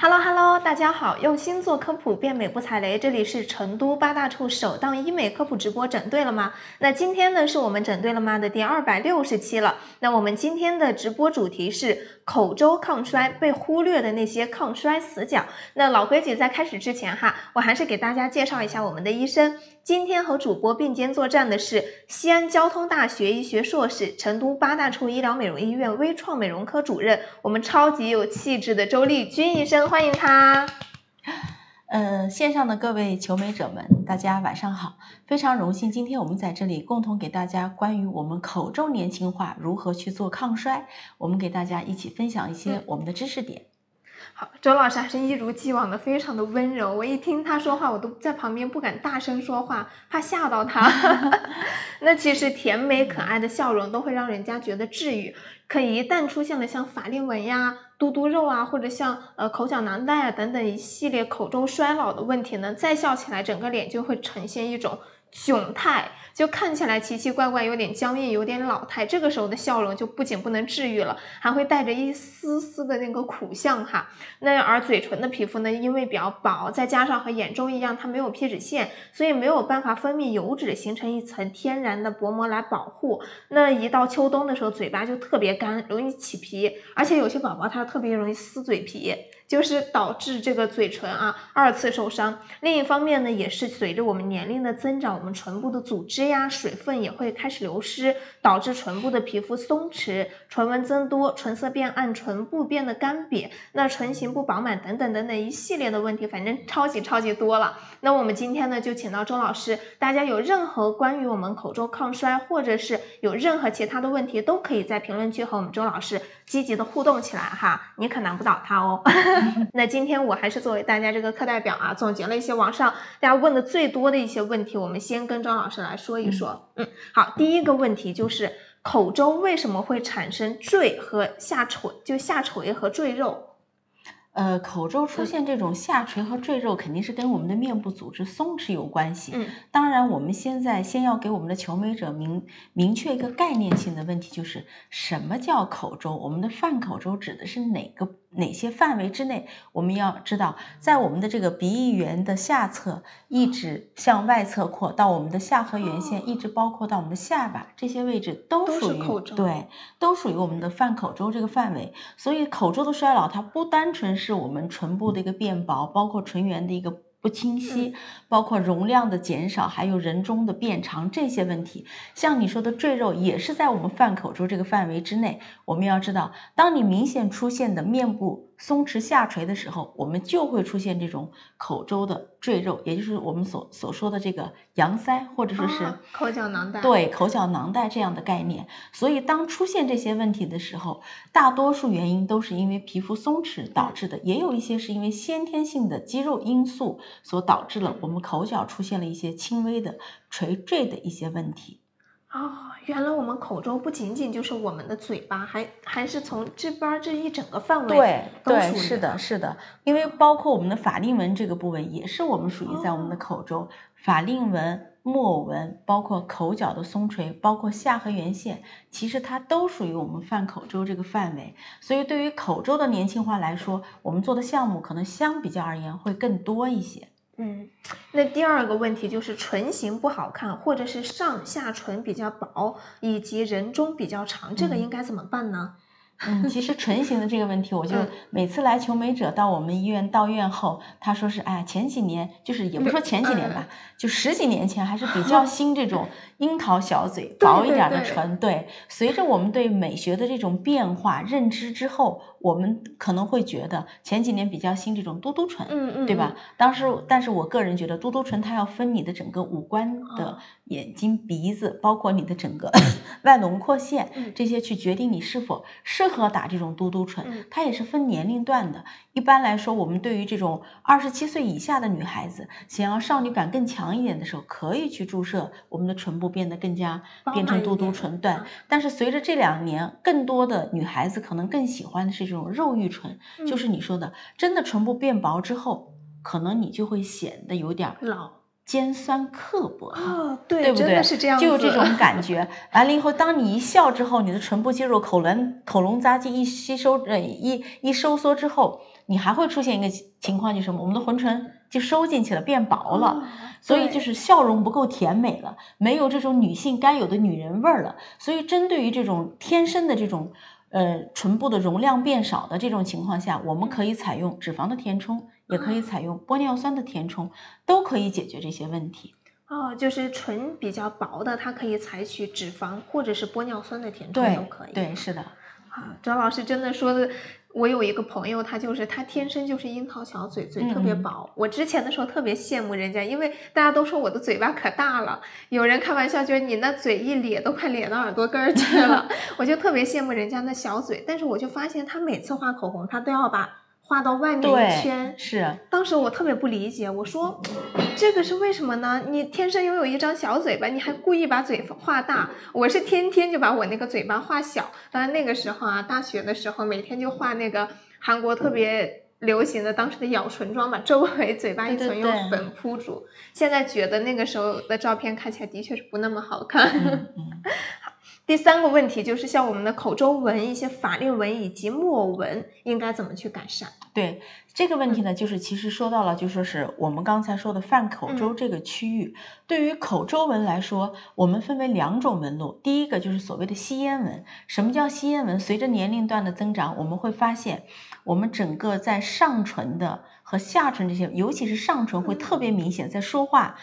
Hello，Hello。大家好，用心做科普，变美不踩雷。这里是成都八大处首档医美科普直播，整对了吗？那今天呢，是我们整对了吗的第二百六十期了。那我们今天的直播主题是口周抗衰被忽略的那些抗衰死角。那老规矩，在开始之前哈，我还是给大家介绍一下我们的医生。今天和主播并肩作战的是西安交通大学医学硕士、成都八大处医疗美容医院微创美容科主任，我们超级有气质的周丽君医生，欢迎他。呃，线上的各位求美者们，大家晚上好，非常荣幸今天我们在这里共同给大家关于我们口周年轻化如何去做抗衰，我们给大家一起分享一些我们的知识点。好，周老师还是一如既往的非常的温柔。我一听他说话，我都在旁边不敢大声说话，怕吓到他。那其实甜美可爱的笑容都会让人家觉得治愈。可一旦出现了像法令纹呀、嘟嘟肉啊，或者像呃口角囊袋啊等等一系列口中衰老的问题呢，再笑起来整个脸就会呈现一种窘态。就看起来奇奇怪怪，有点僵硬，有点老态。这个时候的笑容就不仅不能治愈了，还会带着一丝丝的那个苦相哈。那而嘴唇的皮肤呢，因为比较薄，再加上和眼周一样，它没有皮脂腺，所以没有办法分泌油脂，形成一层天然的薄膜来保护。那一到秋冬的时候，嘴巴就特别干，容易起皮，而且有些宝宝他特别容易撕嘴皮。就是导致这个嘴唇啊二次受伤。另一方面呢，也是随着我们年龄的增长，我们唇部的组织呀、水分也会开始流失，导致唇部的皮肤松弛、唇纹增多、唇色变暗、唇部变得干瘪，那唇形不饱满等等等等一系列的问题，反正超级超级多了。那我们今天呢，就请到周老师，大家有任何关于我们口周抗衰，或者是有任何其他的问题，都可以在评论区和我们周老师积极的互动起来哈，你可难不倒他哦。那今天我还是作为大家这个课代表啊，总结了一些网上大家问的最多的一些问题，我们先跟张老师来说一说。嗯，好，第一个问题就是口周为什么会产生赘和下垂，就下垂和赘肉？呃，口周出现这种下垂和赘肉，肯定是跟我们的面部组织松弛有关系。嗯，当然，我们现在先要给我们的求美者明明确一个概念性的问题，就是什么叫口周？我们的泛口周指的是哪个？哪些范围之内？我们要知道，在我们的这个鼻翼缘的下侧，一直向外侧扩到我们的下颌缘线，一直包括到我们的下巴，这些位置都属于对，都属于我们的泛口周这个范围。所以，口周的衰老，它不单纯是我们唇部的一个变薄，包括唇缘的一个。不清晰，包括容量的减少，还有人中的变长这些问题，像你说的赘肉也是在我们饭口周这个范围之内。我们要知道，当你明显出现的面部。松弛下垂的时候，我们就会出现这种口周的赘肉，也就是我们所所说的这个羊腮，或者说是口角囊袋。对，口角囊袋这样的概念。所以，当出现这些问题的时候，大多数原因都是因为皮肤松弛导致的，也有一些是因为先天性的肌肉因素所导致了我们口角出现了一些轻微的垂坠的一些问题。哦，原来我们口周不仅仅就是我们的嘴巴，还还是从这边这一整个范围对对是的，是的，因为包括我们的法令纹这个部位，也是我们属于在我们的口周，法令纹、木偶纹，包括口角的松垂，包括下颌缘线，其实它都属于我们泛口周这个范围。所以对于口周的年轻化来说，我们做的项目可能相比较而言会更多一些。嗯，那第二个问题就是唇形不好看，或者是上下唇比较薄，以及人中比较长，这个应该怎么办呢？嗯，其实唇形的这个问题，我就每次来求美者到我们医院到院后，他说是哎，前几年就是也不说前几年吧，就十几年前还是比较兴这种樱桃小嘴薄一点的唇。对，随着我们对美学的这种变化认知之后，我们可能会觉得前几年比较兴这种嘟嘟唇，嗯嗯，对吧？当时，但是我个人觉得嘟嘟唇它要分你的整个五官的眼睛、鼻子，包括你的整个 外轮廓线这些去决定你是否适。适合打这种嘟嘟唇，它也是分年龄段的。一般来说，我们对于这种二十七岁以下的女孩子，想要少女感更强一点的时候，可以去注射我们的唇部变得更加变成嘟嘟唇段。但是随着这两年，更多的女孩子可能更喜欢的是这种肉欲唇，就是你说的，真的唇部变薄之后，可能你就会显得有点老。尖酸刻薄啊，对不对？是这样，就有这种感觉。完了以后，当你一笑之后，你的唇部肌肉、口轮、口轮匝肌一吸收，呃，一一收缩之后。你还会出现一个情况，就是什么？我们的浑唇就收进去了，变薄了，所以就是笑容不够甜美了，没有这种女性该有的女人味儿了。所以针对于这种天生的这种呃唇部的容量变少的这种情况下，我们可以采用脂肪的填充，也可以采用玻尿酸的填充，都可以解决这些问题。哦，就是唇比较薄的，它可以采取脂肪或者是玻尿酸的填充都可以。对，是的。啊，张老师真的说的，我有一个朋友，他就是他天生就是樱桃小嘴，嘴特别薄。我之前的时候特别羡慕人家，因为大家都说我的嘴巴可大了，有人开玩笑觉得你那嘴一咧都快咧到耳朵根儿去了，我就特别羡慕人家那小嘴。但是我就发现他每次画口红，他都要把。画到外面一圈，是。当时我特别不理解，我说这个是为什么呢？你天生拥有一张小嘴巴，你还故意把嘴画大。我是天天就把我那个嘴巴画小。当然那个时候啊，大学的时候每天就画那个韩国特别流行的当时的咬唇妆，把周围嘴巴一层用粉扑住。现在觉得那个时候的照片看起来的确是不那么好看。第三个问题就是像我们的口周纹、一些法令纹以及木偶纹，应该怎么去改善？对这个问题呢，就是其实说到了，就说是我们刚才说的泛口周这个区域，对于口周纹来说，我们分为两种纹路。第一个就是所谓的吸烟纹。什么叫吸烟纹？随着年龄段的增长，我们会发现，我们整个在上唇的和下唇这些，尤其是上唇会特别明显，在说话。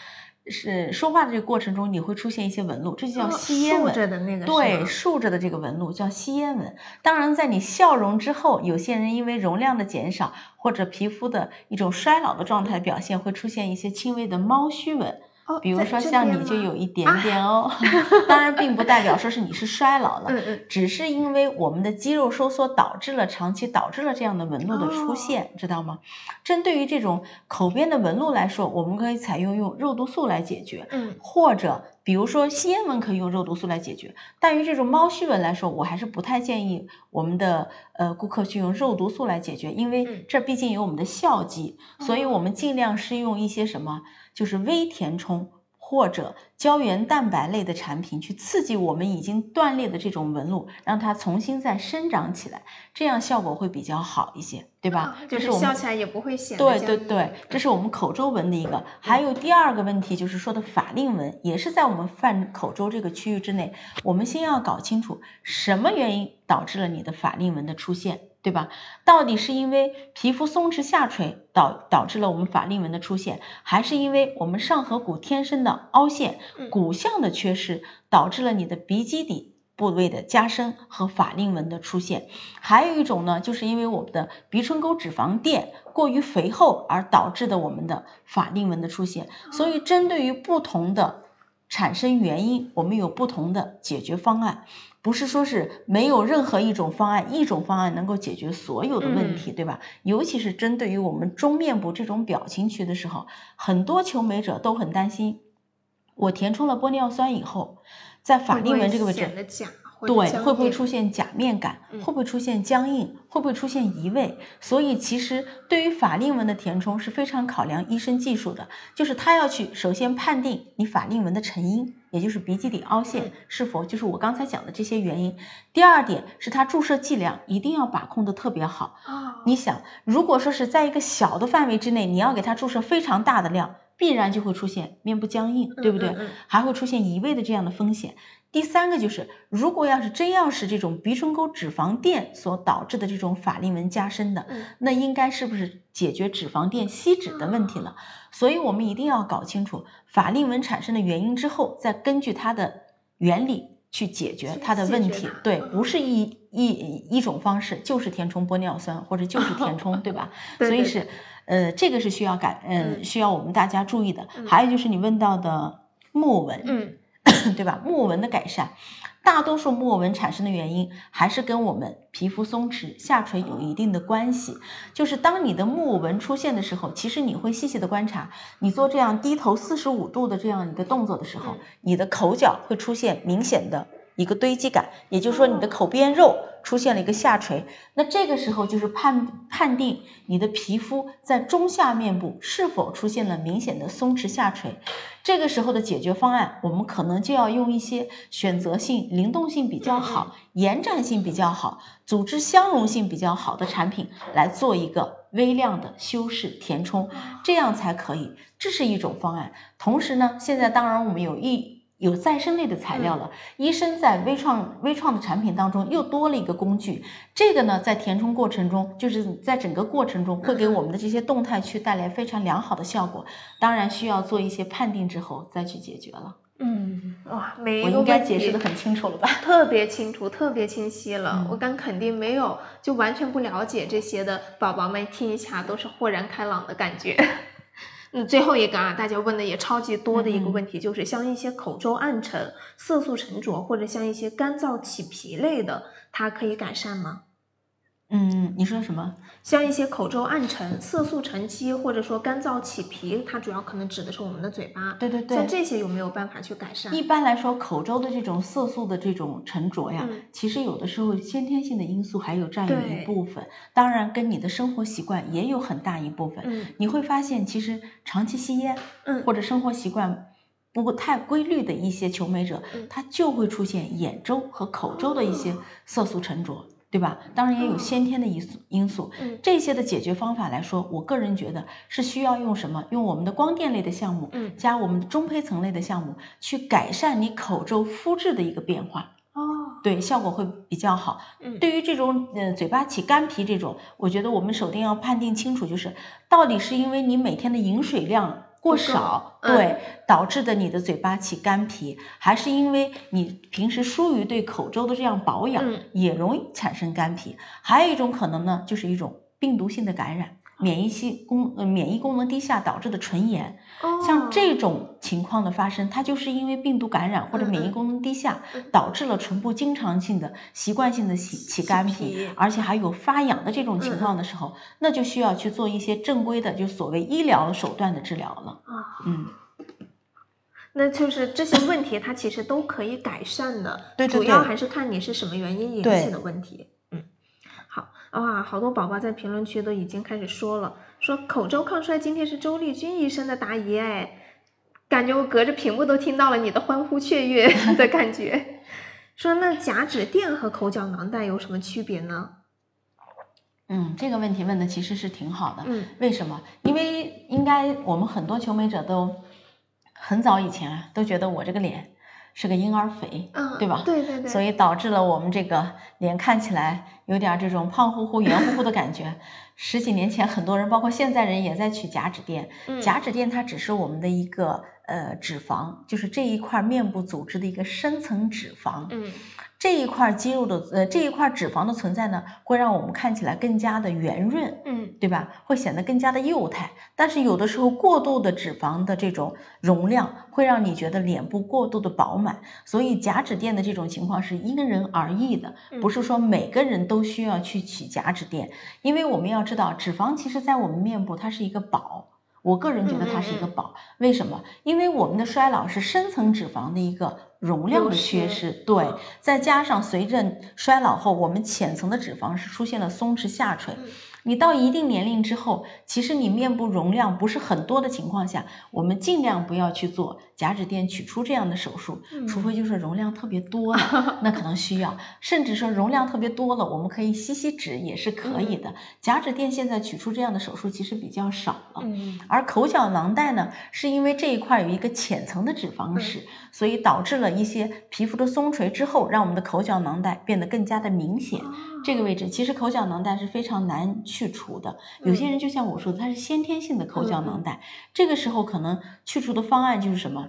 是说话的这个过程中，你会出现一些纹路，这就叫吸烟纹。竖着的那个对，竖着的这个纹路叫吸烟纹。当然，在你笑容之后，有些人因为容量的减少或者皮肤的一种衰老的状态表现，会出现一些轻微的猫须纹。比如说像你就有一点点哦，当然并不代表说是你是衰老了，只是因为我们的肌肉收缩导致了长期导致了这样的纹路的出现，知道吗？针对于这种口边的纹路来说，我们可以采用用肉毒素来解决，嗯，或者比如说吸烟纹可以用肉毒素来解决，但于这种猫须纹来说，我还是不太建议我们的呃顾客去用肉毒素来解决，因为这毕竟有我们的笑肌，所以我们尽量是用一些什么。就是微填充或者胶原蛋白类的产品，去刺激我们已经断裂的这种纹路，让它重新再生长起来，这样效果会比较好一些，对吧？就是笑起来也不会显。对对对，这是我们口周纹的一个。还有第二个问题，就是说的法令纹，也是在我们泛口周这个区域之内。我们先要搞清楚什么原因导致了你的法令纹的出现。对吧？到底是因为皮肤松弛下垂导导致了我们法令纹的出现，还是因为我们上颌骨天生的凹陷、骨相的缺失导致了你的鼻基底部位的加深和法令纹的出现？还有一种呢，就是因为我们的鼻唇沟脂肪垫过于肥厚而导致的我们的法令纹的出现。所以，针对于不同的产生原因，我们有不同的解决方案。不是说是没有任何一种方案，一种方案能够解决所有的问题，对吧？尤其是针对于我们中面部这种表情区的时候，很多求美者都很担心，我填充了玻尿酸以后，在法令纹这个位置。对，会不会出现假面感？会不会出现僵硬？会不会出现移位？所以其实对于法令纹的填充是非常考量医生技术的，就是他要去首先判定你法令纹的成因，也就是鼻基底凹陷是否就是我刚才讲的这些原因。第二点是他注射剂量一定要把控的特别好。你想，如果说是在一个小的范围之内，你要给他注射非常大的量，必然就会出现面部僵硬，对不对？还会出现移位的这样的风险。第三个就是，如果要是真要是这种鼻唇沟脂肪垫所导致的这种法令纹加深的，那应该是不是解决脂肪垫吸脂的问题了？所以我们一定要搞清楚法令纹产生的原因之后，再根据它的原理去解决它的问题。对，不是一一一种方式，就是填充玻尿酸或者就是填充，对吧？所以是，呃，这个是需要改，嗯，需要我们大家注意的。还有就是你问到的木纹，嗯。对吧？木纹的改善，大多数木纹产生的原因还是跟我们皮肤松弛下垂有一定的关系。就是当你的木纹出现的时候，其实你会细细的观察，你做这样低头四十五度的这样一个动作的时候，你的口角会出现明显的一个堆积感，也就是说你的口边肉。出现了一个下垂，那这个时候就是判判定你的皮肤在中下面部是否出现了明显的松弛下垂。这个时候的解决方案，我们可能就要用一些选择性、灵动性比较好、延展性比较好、组织相容性比较好的产品来做一个微量的修饰填充，这样才可以。这是一种方案。同时呢，现在当然我们有一有再生类的材料了，医生在微创微创的产品当中又多了一个工具。这个呢，在填充过程中，就是在整个过程中会给我们的这些动态区带来非常良好的效果。当然需要做一些判定之后再去解决了。嗯，哇，每一个我应该解释的很清楚了吧？特别清楚，特别清晰了。嗯我敢肯定，没有就完全不了解这些的宝宝们听一下都是豁然开朗的感觉。那最后一个啊，大家问的也超级多的一个嗯问题，就是像一些口周暗沉、色素沉着，或者像一些干燥起皮类的，它可以改善吗？嗯，你说什么？像一些口周暗沉、色素沉积，或者说干燥起皮，它主要可能指的是我们的嘴巴。对对对像，这些有没有办法去改善？一般来说，口周的这种色素的这种沉着呀，嗯其实有的时候先天性的因素还有占一部分，当然跟你的生活习惯也有很大一部分。嗯你会发现，其实长期吸烟嗯，或者生活习惯不太规律的一些求美者，嗯他就会出现眼周和口周的一些色素沉着。对吧？当然也有哦先天的因素因素，嗯这些的解决方法来说，我个人觉得是需要用什么？用我们的光电类的项目，嗯加我们的中胚层类的项目，去改善你口周肤质的一个变化，哦，对，效果会比较好。嗯对于这种呃嘴巴起干皮这种，我觉得我们首先要判定清楚，就是到底是因为你每天的饮水量过少，嗯对，导致的你的嘴巴起干皮，还是因为你平时疏于对口周的这样保养，嗯也容易产生干皮。还有一种可能呢，就是一种病毒性的感染。免疫系功呃免疫功能低下导致的唇炎，哦，像这种情况的发生，它就是因为病毒感染或者免疫功能低下，嗯。导致了唇部经常性的、习惯性的起起干皮皮，而且还有发痒的这种情况的时候，那就需要去做一些正规的，就所谓医疗手段的治疗了。啊，嗯，那就是这些问题它其实都可以改善的，对对对主要还是看你是什么原因引起的问题。哇，好多宝宝在评论区都已经开始说了，说口周抗衰今天是周丽君医生的答疑哎，感觉我隔着屏幕都听到了你的欢呼雀跃 的感觉。说那假指垫和口角囊袋有什么区别呢？嗯，这个问题问的其实是挺好的。嗯为什么？因为应该我们很多求美者都很早以前啊，都觉得我这个脸是个婴儿肥，嗯，对吧？对对对，所以导致了我们这个脸看起来有点这种胖乎乎、圆乎乎的感觉。十几年前，很多人，包括现在人，也在取假脂垫。嗯假脂垫它只是我们的一个呃脂肪，就是这一块面部组织的一个深层脂肪。嗯这一块肌肉的呃这一块脂肪的存在呢，会让我们看起来更加的圆润。嗯对吧？会显得更加的幼态，但是有的时候过度的脂肪的这种容量会让你觉得脸部过度的饱满，所以假脂垫的这种情况是因人而异的，嗯不是说每个人都需要去取假脂垫，因为我们要知道，脂肪其实在我们面部它是一个宝。我个人觉得它是一个宝，为什么？因为我们的衰老是深层脂肪的一个容量的缺失失，对嗯，再加上随着衰老后，我们浅层的脂肪是出现了松弛下垂，嗯你到一定年龄之后，其实你面部容量不是很多的情况下，我们尽量不要去做假指垫取出这样的手术，除非就是容量特别多了，那可能需要，甚至说容量特别多了，我们可以吸吸脂也是可以的。假指垫现在取出这样的手术其实比较少了。嗯而口角囊袋呢，是因为这一块有一个浅层的脂肪石，所以导致了一些皮肤的松垂之后，让我们的口角囊袋变得更加的明显。哦这个位置其实口角囊袋是非常难去除的，有些人就像我说的，他是先天性的口角囊袋，这个时候可能去除的方案就是什么？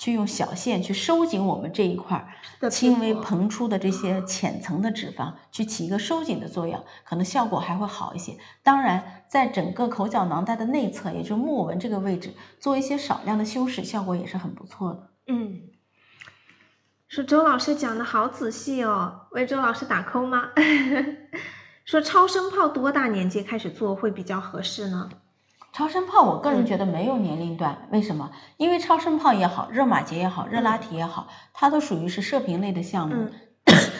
去用小线去收紧我们这一块儿轻微膨出的这些浅层的脂肪，去起一个收紧的作用，可能效果还会好一些。当然，在整个口角囊袋的内侧，也就是木纹这个位置，做一些少量的修饰，效果也是很不错的。嗯，说周老师讲的好仔细哦，为周老师打 call 吗？说超声炮多大年纪开始做会比较合适呢？超声炮，我个人嗯觉得没有年龄段，为什么？因为超声炮也好，热玛吉也好，热拉提也好，它都属于是射频类的项目，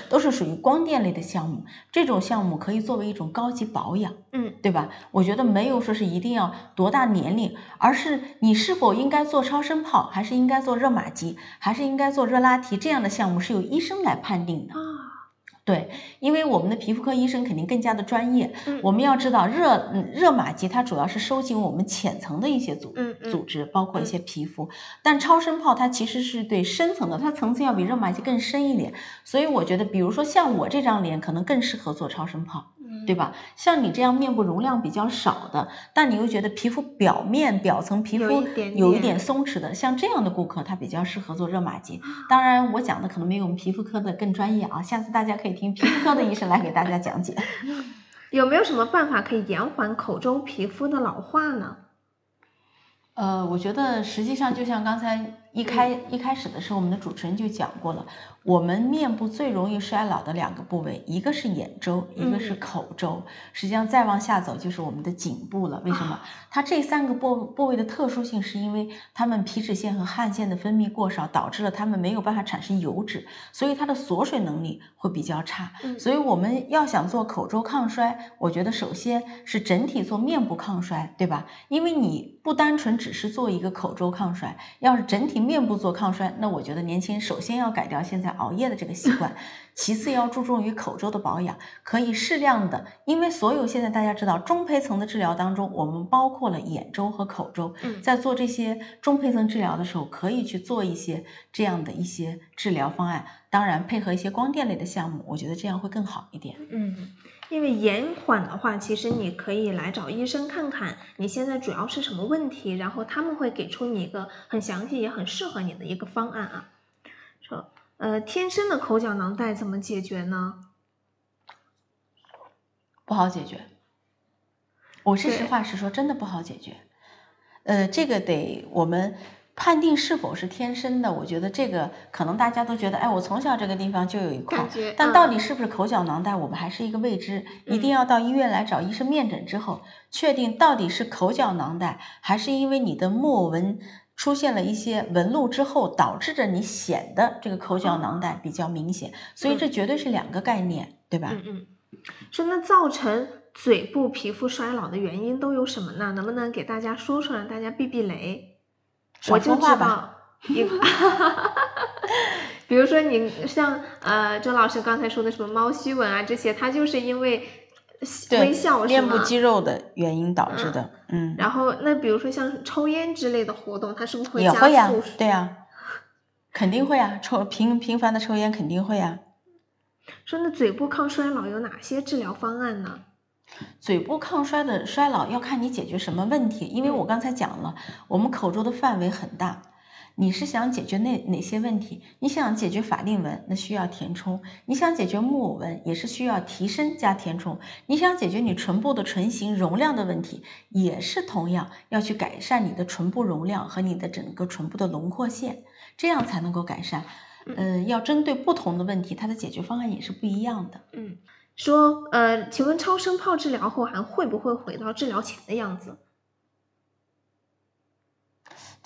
都是属于光电类的项目。这种项目可以作为一种高级保养，嗯对吧？我觉得没有说是一定要多大年龄，而是你是否应该做超声炮，还是应该做热玛吉，还是应该做热拉提这样的项目，是由医生来判定的。啊，对，因为我们的皮肤科医生肯定更加的专业。嗯我们要知道热嗯热玛吉它主要是收紧我们浅层的一些组嗯嗯组织，包括一些皮肤。但超声炮它其实是对深层的，它层次要比热玛吉更深一点。所以我觉得，比如说像我这张脸，可能更适合做超声炮。对吧？像你这样面部容量比较少的，但你又觉得皮肤表面表层皮肤有一点松弛的，像这样的顾客，他比较适合做热玛吉。当然，我讲的可能没有我们皮肤科的更专业啊，下次大家可以听皮肤科的医生来给大家讲解。有没有什么办法可以延缓口中皮肤的老化呢？呃，我觉得实际上就像刚才一开一开始的时候，我们的主持人就讲过了，我们面部最容易衰老的两个部位，一个是眼周，一个是嗯口周。实际上再往下走就是我们的颈部了。为什么？它这三个部部位的特殊性，是因为它们皮脂腺和汗腺的分泌过少，导致了它们没有办法产生油脂，所以它的锁水能力会比较差。嗯所以我们要想做口周抗衰，我觉得首先是整体做面部抗衰，对吧？因为你不单纯只是做一个口周抗衰，要是整体面部做抗衰，那我觉得年轻人首先要改掉现在熬夜的这个习惯，其次要注重于口周的保养，可以适量的，因为所有现在大家知道中胚层的治疗当中，我们包括了眼周和口周，嗯在做这些中胚层治疗的时候，可以去做一些这样的一些治疗方案，当然配合一些光电类的项目，我觉得这样会更好一点。嗯，因为延缓的话，其实你可以来找医生看看你现在主要是什么问题，然后他们会给出你一个很详细也很适合你的一个方案啊。说，呃，天生的口角囊袋怎么解决呢？不好解决。我是实话实说，真的不好解决。呃，这个得我们判定是否是天生的，我觉得这个可能大家都觉得，哎，我从小这个地方就有一块但到嗯底是不是口角囊袋，我们还是一个未知，一嗯定要到医院来找医生面诊之后，确定到底是口角囊袋，还是因为你的木偶纹。出现了一些纹路之后，导致着你显得这个口角囊袋比较明显，所以这绝对是两个概念，对吧？嗯嗯，说那造成嘴部皮肤衰老的原因都有什么呢？能不能给大家说出来大家避避雷？少我就知说话吧。道一个，比如说你像呃周老师刚才说的什么猫须纹啊这些，它就是因为对微笑是吗？面部肌肉的原因导致的，嗯，然后那比如说像抽烟之类的活动，它是不是会加也会呀速？，对呀，肯定会啊，抽频频繁的抽烟肯定会啊。说那嘴部抗衰老有哪些治疗方案呢？嘴部抗衰的衰老要看你解决什么问题，因为我刚才讲了，我们口周的范围很大。你是想解决哪哪些问题？你想解决法令纹，那需要填充；你想解决木偶纹，也是需要提升加填充；你想解决你唇部的唇形容量的问题，也是同样要去改善你的唇部容量和你的整个唇部的轮廓线，这样才能够改善。嗯、要针对不同的问题，它的解决方案也是不一样的。嗯，说呃，请问超声炮治疗后还会不会回到治疗前的样子？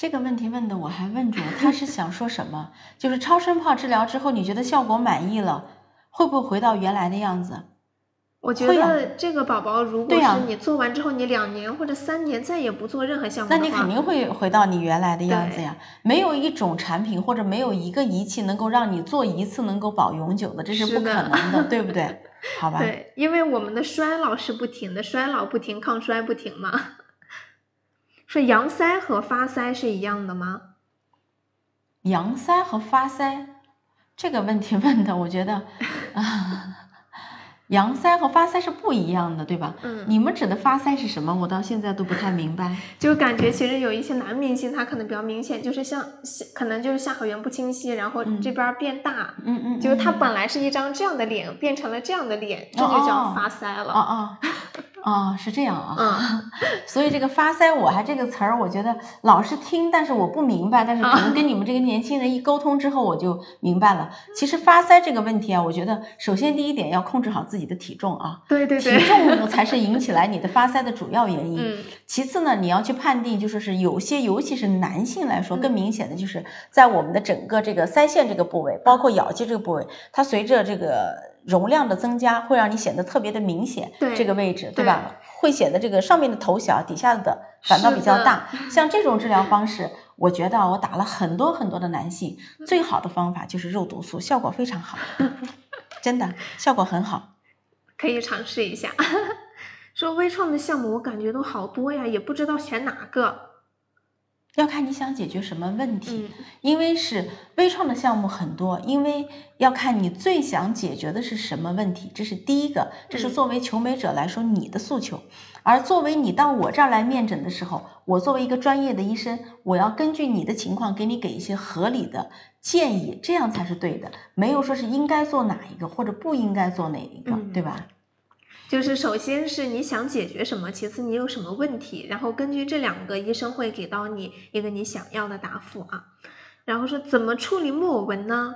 这个问题问的我还问住了，他是想说什么？就是超声炮治疗之后，你觉得效果满意了，会不会回到原来的样子？我觉得这个宝宝，如果是你做完之后，你两年或者三年再也不做任何项目那你肯定会回到你原来的样子呀。没有一种产品或者没有一个仪器能够让你做一次能够保永久的，这是不可能的，对不对？好吧。对，因为我们的衰老是不停的，衰老不停，抗衰不停嘛。是阳腮和发腮是一样的吗？阳腮和发腮这个问题问的，我觉得啊，羊腮和发腮是不一样的，对吧？嗯你们指的发腮是什么？我到现在都不太明白。就感觉其实有一些男明星，他可能比较明显，就是像下可能就是下颌缘不清晰，然后嗯这边儿变大，嗯嗯，就是他嗯本来是一张这样的脸，变成了这样的脸，这就哦叫哦发腮了。哦哦哦，是这样啊。嗯，所以这个发腮，我还这个词儿，我觉得老是听，但是我不明白。但是可能跟你们这个年轻人一沟通之后，我就明白了。其实发腮这个问题啊，我觉得首先第一点要控制好自己的体重啊，体对对体，重才是引起来你的发腮的主要原因。嗯其次呢，你要去判定，就说是有些，尤其是男性来说，嗯更明显的就是在我们的整个这个腮腺这个部位，包括咬肌这个部位，它随着这个容量的增加，会让你显得特别的明显。对这个位置，对对吧？会显得这个上面的头小，底下的反倒比较大。像这种治疗方式，我觉得啊我打了很多很多的男性，最好的方法就是肉毒素，效果非常好。真的效果很好。可以尝试一下。说微创的项目我感觉都好多呀，也不知道选哪个。要看你想解决什么问题，嗯因为是微创的项目很多，因为要看你最想解决的是什么问题，这是第一个，这是嗯作为求美者来说你的诉求。而作为你到我这儿来面诊的时候，我作为一个专业的医生，我要根据你的情况给你给一些合理的建议，这样才是对的，没有说是应该做哪一个或者不应该做哪一个，嗯对吧？就是首先是你想解决什么，其次你有什么问题，然后根据这两个，医生会给到你一个你想要的答复啊。然后说怎么处理木偶纹呢？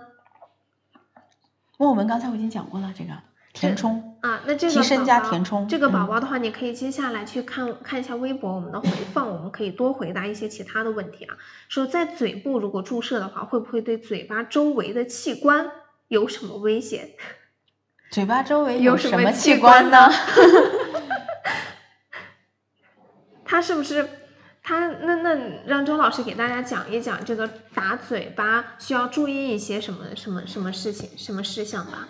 木偶纹刚才我已经讲过了，这个填充，啊，那这个提升加填充这个宝嗯宝的话，你可以接下来去看看一下微博我们的回放，我们可以多回答一些其他的问题啊。说在嘴部如果注射的话，会不会对嘴巴周围的器官有什么危险？嘴巴周围有什么器官呢？他是不是？他那那让周老师给大家讲一讲这个打嘴巴需要注意一些什么什么什么事情什么事项吧。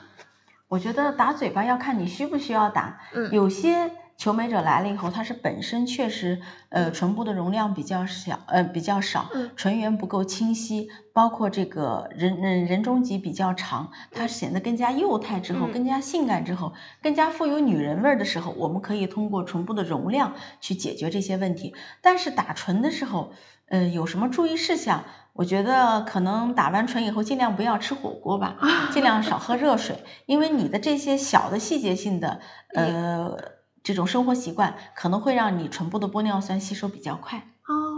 我觉得打嘴巴要看你需不需要打，嗯有些求美者来了以后，他是本身确实呃唇部的容量比较小，呃比较少，嗯。唇缘不够清晰，包括这个人人人中脊比较长，它显得更加幼态之后，嗯。更加性感之后，更加富有女人味儿的时候，我们可以通过唇部的容量去解决这些问题。但是打唇的时候，呃有什么注意事项？我觉得可能打完唇以后，尽量不要吃火锅吧，尽量少喝热水，因为你的这些小的细节性的 呃这种生活习惯，可能会让你唇部的玻尿酸吸收比较快。哦，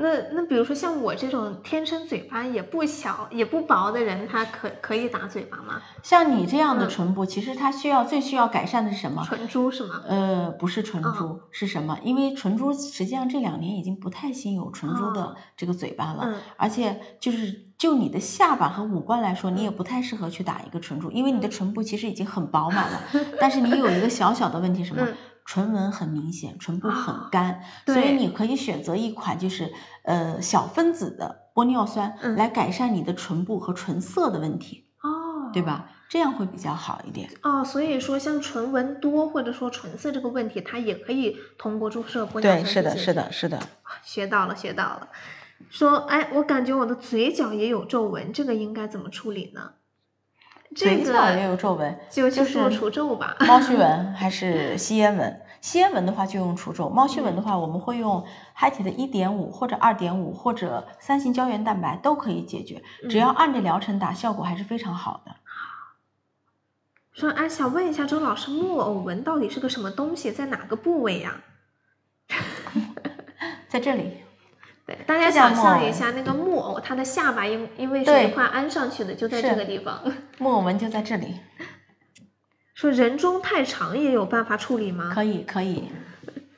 那那比如说像我这种天生嘴巴也不小也不薄的人，他可可以打嘴巴吗？像你这样的嗯唇部，其实它需要最需要改善的是什么？唇珠是吗？呃，不是唇哦珠，是什么？因为唇珠实际上这两年已经不太兴有唇珠哦的这个嘴巴了，嗯而且就是就你的下巴和五官来说，你也不太适合去打一个唇珠，因为你的唇部其实已经很饱满了，但是你有一个小小的问题，什么？嗯唇纹很明显，唇部很啊干，所以你可以选择一款就是呃小分子的玻尿酸嗯来改善你的唇部和唇色的问题，哦，对？吧？这样会比较好一点。哦，所以说像唇纹多或者说唇色这个问题，它也可以通过注射玻尿酸对，酸是的，是的，是的。学到了，学到了。说，哎，我感觉我的嘴角也有皱纹，这个应该怎么处理呢？这嘴角也有皱纹，就就是除皱吧。猫须纹还是吸烟纹？吸烟纹的话就用除皱，猫须纹的话我们会用嗨体的一点五或者二点五或者三型胶原蛋白都可以解决，只要嗯按着疗程打，效果还是非常好的。说，哎，想问一下周老师，木偶纹到底是个什么东西，在哪个部位呀？在这里，对，大家想象一下，那个木偶，它的下巴因因为是对一块安上去的，就在这个地方。木偶纹就在这里，说人中太长也有办法处理吗？可以可以。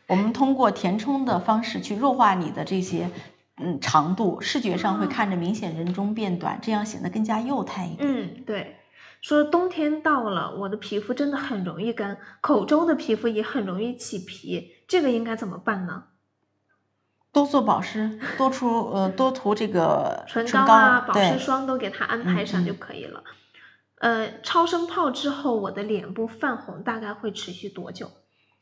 我们通过填充的方式去弱化你的这些嗯长度，视觉上会看着明显人中变短，这样显得更加幼态一点。嗯，对。说冬天到了，我的皮肤真的很容易干，口周的皮肤也很容易起皮，这个应该怎么办呢？多做保湿，多出呃多涂这个 唇唇膏啊、保湿霜都给它安排上嗯就可以了。呃，超声炮之后，我的脸部泛红大概会持续多久？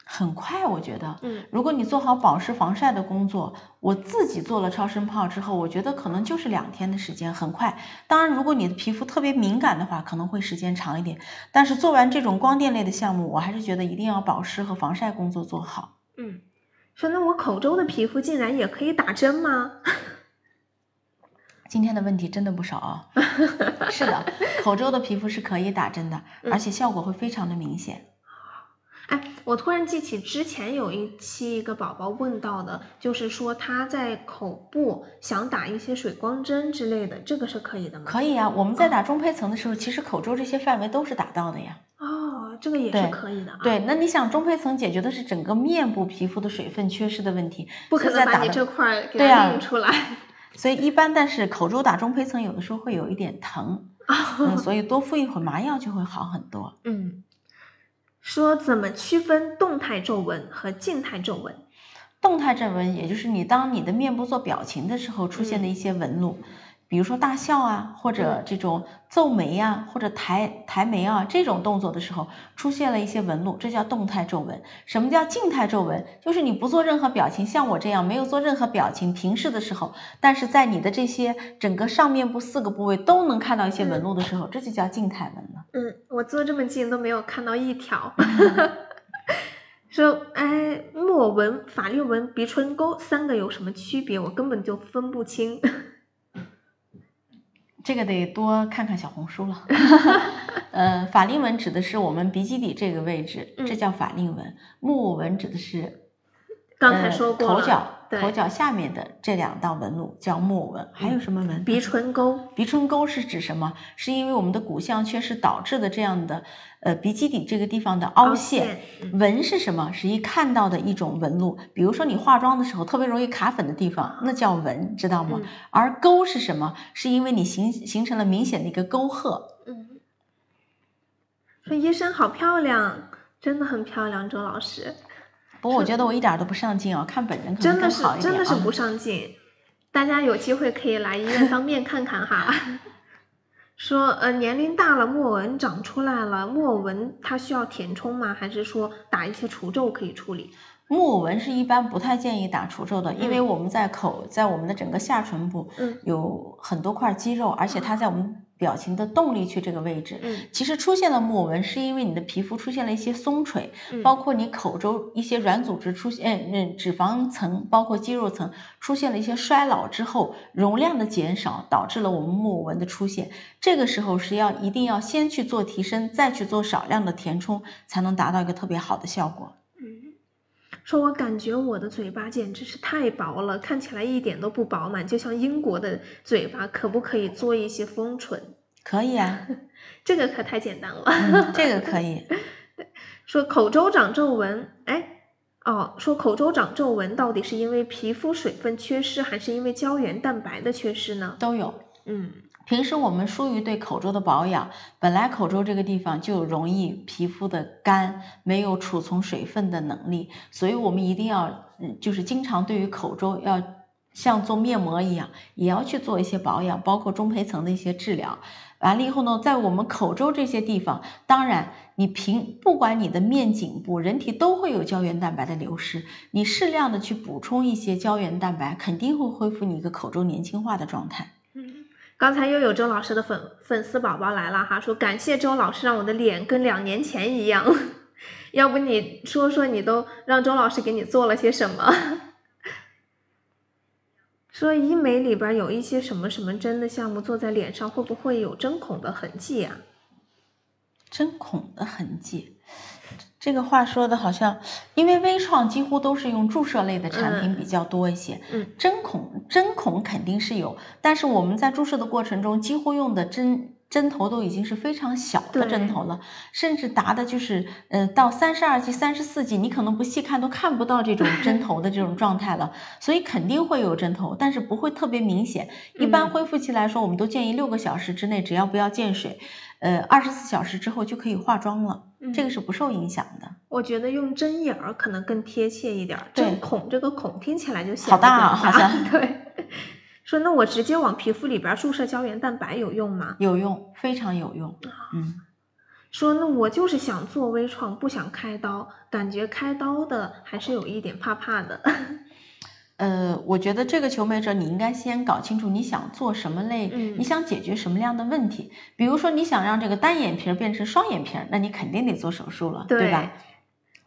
很快，我觉得。嗯如果你做好保湿防晒的工作，我自己做了超声炮之后，我觉得可能就是两天的时间，很快。当然，如果你的皮肤特别敏感的话，可能会时间长一点。但是做完这种光电类的项目，我还是觉得一定要保湿和防晒工作做好。嗯。说那我口周的皮肤竟然也可以打针吗？今天的问题真的不少啊。是的，口周的皮肤是可以打针的，嗯而且效果会非常的明显。哎，我突然记起之前有一期一个宝宝问到的，就是说他在口部想打一些水光针之类的，这个是可以的吗？可以啊，我们在打中胚层的时候，其实口周这些范围都是打到的呀。哦，这个也是可以的啊。对，那你想中胚层解决的是整个面部皮肤的水分缺失的问题，不可能把你这块儿给弄出来。所以一般，但是口周打中胚层有的时候会有一点疼，嗯，所以多敷一会儿麻药就会好很多。嗯，说怎么区分动态皱纹和静态皱纹？动态皱纹，也就是你当你的面部做表情的时候出现的嗯一些纹路。比如说大笑啊，或者嗯这种皱眉呀、或者抬抬眉啊这种动作的时候，出现了一些纹路，这叫动态皱纹。什么叫静态皱纹？就是你不做任何表情，像我这样没有做任何表情，平视的时候，但是在你的这些整个上面部四个部位都能看到一些纹路的时候，这就叫静态纹了。嗯，我坐这么近都没有看到一条。说，哎，木偶纹、法令纹、鼻唇沟三个有什么区别？我根本就分不清。这个得多看看小红书了。呃，法令纹指的是我们鼻基底这个位置，这嗯叫法令纹；木偶纹指的是刚才呃说过了头角对头角下面的这两道纹路叫木纹。还有什么纹？鼻唇沟，鼻唇沟是指什么？是因为我们的骨相缺失导致的这样的呃鼻基底这个地方的凹陷。嗯纹是什么？是一看到的一种纹路，比如说你化妆的时候特别容易卡粉的地方，那叫纹，知道吗？嗯而沟是什么？是因为你形形成了明显的一个沟壑。嗯，说医生好漂亮，真的很漂亮，周老师，不过我觉得我一点都不上镜啊，看本人可能真的是更好一点啊。真的是不上镜。大家有机会可以来医院当面看看哈。说呃年龄大了，木偶纹长出来了，木偶纹它需要填充吗？还是说打一些除皱可以处理？木偶纹是一般不太建议打除皱的，因为嗯我们在口，在我们的整个下唇部嗯有很多块肌肉，而且它在我们表情的动力区这个位置。嗯其实出现了木偶纹，是因为你的皮肤出现了一些松垂，嗯包括你口周一些软组织出现，嗯，脂肪层，包括肌肉层出现了一些衰老之后，容量的减少，导致了我们木偶纹的出现。这个时候是要一定要先去做提升，再去做少量的填充，才能达到一个特别好的效果。嗯，说我感觉我的嘴巴简直是太薄了，看起来一点都不饱满，就像英国的嘴巴，可不可以做一些丰唇？可以啊，这个可太简单了。嗯，这个可以。说口周长皱纹，哎，哦，说口周长皱纹到底是因为皮肤水分缺失，还是因为胶原蛋白的缺失呢？都有。嗯平时我们疏于对口周的保养，本来口周这个地方就容易皮肤的干，没有储存水分的能力，所以我们一定要，嗯，就是经常对于口周要像做面膜一样，也要去做一些保养，包括中胚层的一些治疗。完了以后呢，在我们口周这些地方，当然你平不管你的面颈部，人体都会有胶原蛋白的流失，你适量的去补充一些胶原蛋白，肯定会恢复你一个口周年轻化的状态。刚才又有周老师的粉粉丝宝宝来了哈，说感谢周老师让我的脸跟两年前一样，要不你说说你都让周老师给你做了些什么？说医美里边有一些什么什么针的项目做在脸上，会不会有针孔的痕迹啊？针孔的痕迹，这个话说的好像，因为微创几乎都是用注射类的产品比较多一些，嗯针孔针孔肯定是有，但是我们在注射的过程中，几乎用的针针头都已经是非常小的针头了，甚至达的就是，呃，到三十二 G、三十四 G，你可能不细看都看不到这种针头的这种状态了，所以肯定会有针头，但是不会特别明显。一般嗯恢复期来说，我们都建议六个小时之内，只要不要见水，呃，二十四小时之后就可以化妆了，这个嗯是不受影响的。我觉得用针眼儿可能更贴切一点儿，孔这个孔听起来就显得好大好像 对。说那我直接往皮肤里边注射胶原蛋白有用吗？有用，非常有用。嗯，说那我就是想做微创，不想开刀，感觉开刀的还是有一点怕怕的。呃，我觉得这个求美者你应该先搞清楚你想做什么类，嗯你想解决什么样的问题。比如说你想让这个单眼皮变成双眼皮，那你肯定得做手术了，对吧？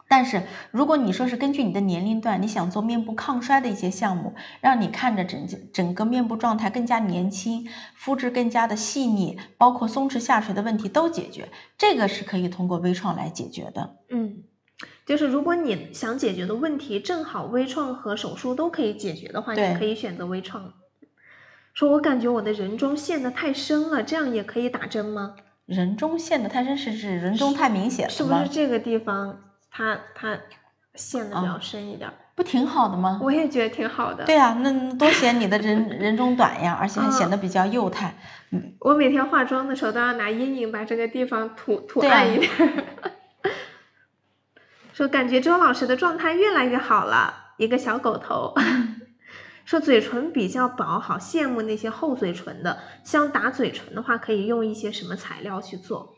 但是如果你说是根据你的年龄段，你想做面部抗衰的一些项目，让你看着整整个面部状态更加年轻，肤质更加的细腻，包括松弛下垂的问题都解决，这个是可以通过微创来解决的。嗯，就是如果你想解决的问题正好微创和手术都可以解决的话，你可以选择微创。说我感觉我的人中陷得太深了，这样也可以打针吗？人中陷的太深是指人中太明显了吗是不是？这个地方它它陷的比较啊深一点儿？不挺好的吗？我也觉得挺好的。对啊、那多显你的人人中短呀，而且还显得比较幼态。我每天化妆的时候都要拿阴影把这个地方涂涂暗一点儿。说感觉周老师的状态越来越好了，一个小狗头。说嘴唇比较薄，好羡慕那些厚嘴唇的。像打嘴唇的话，可以用一些什么材料去做？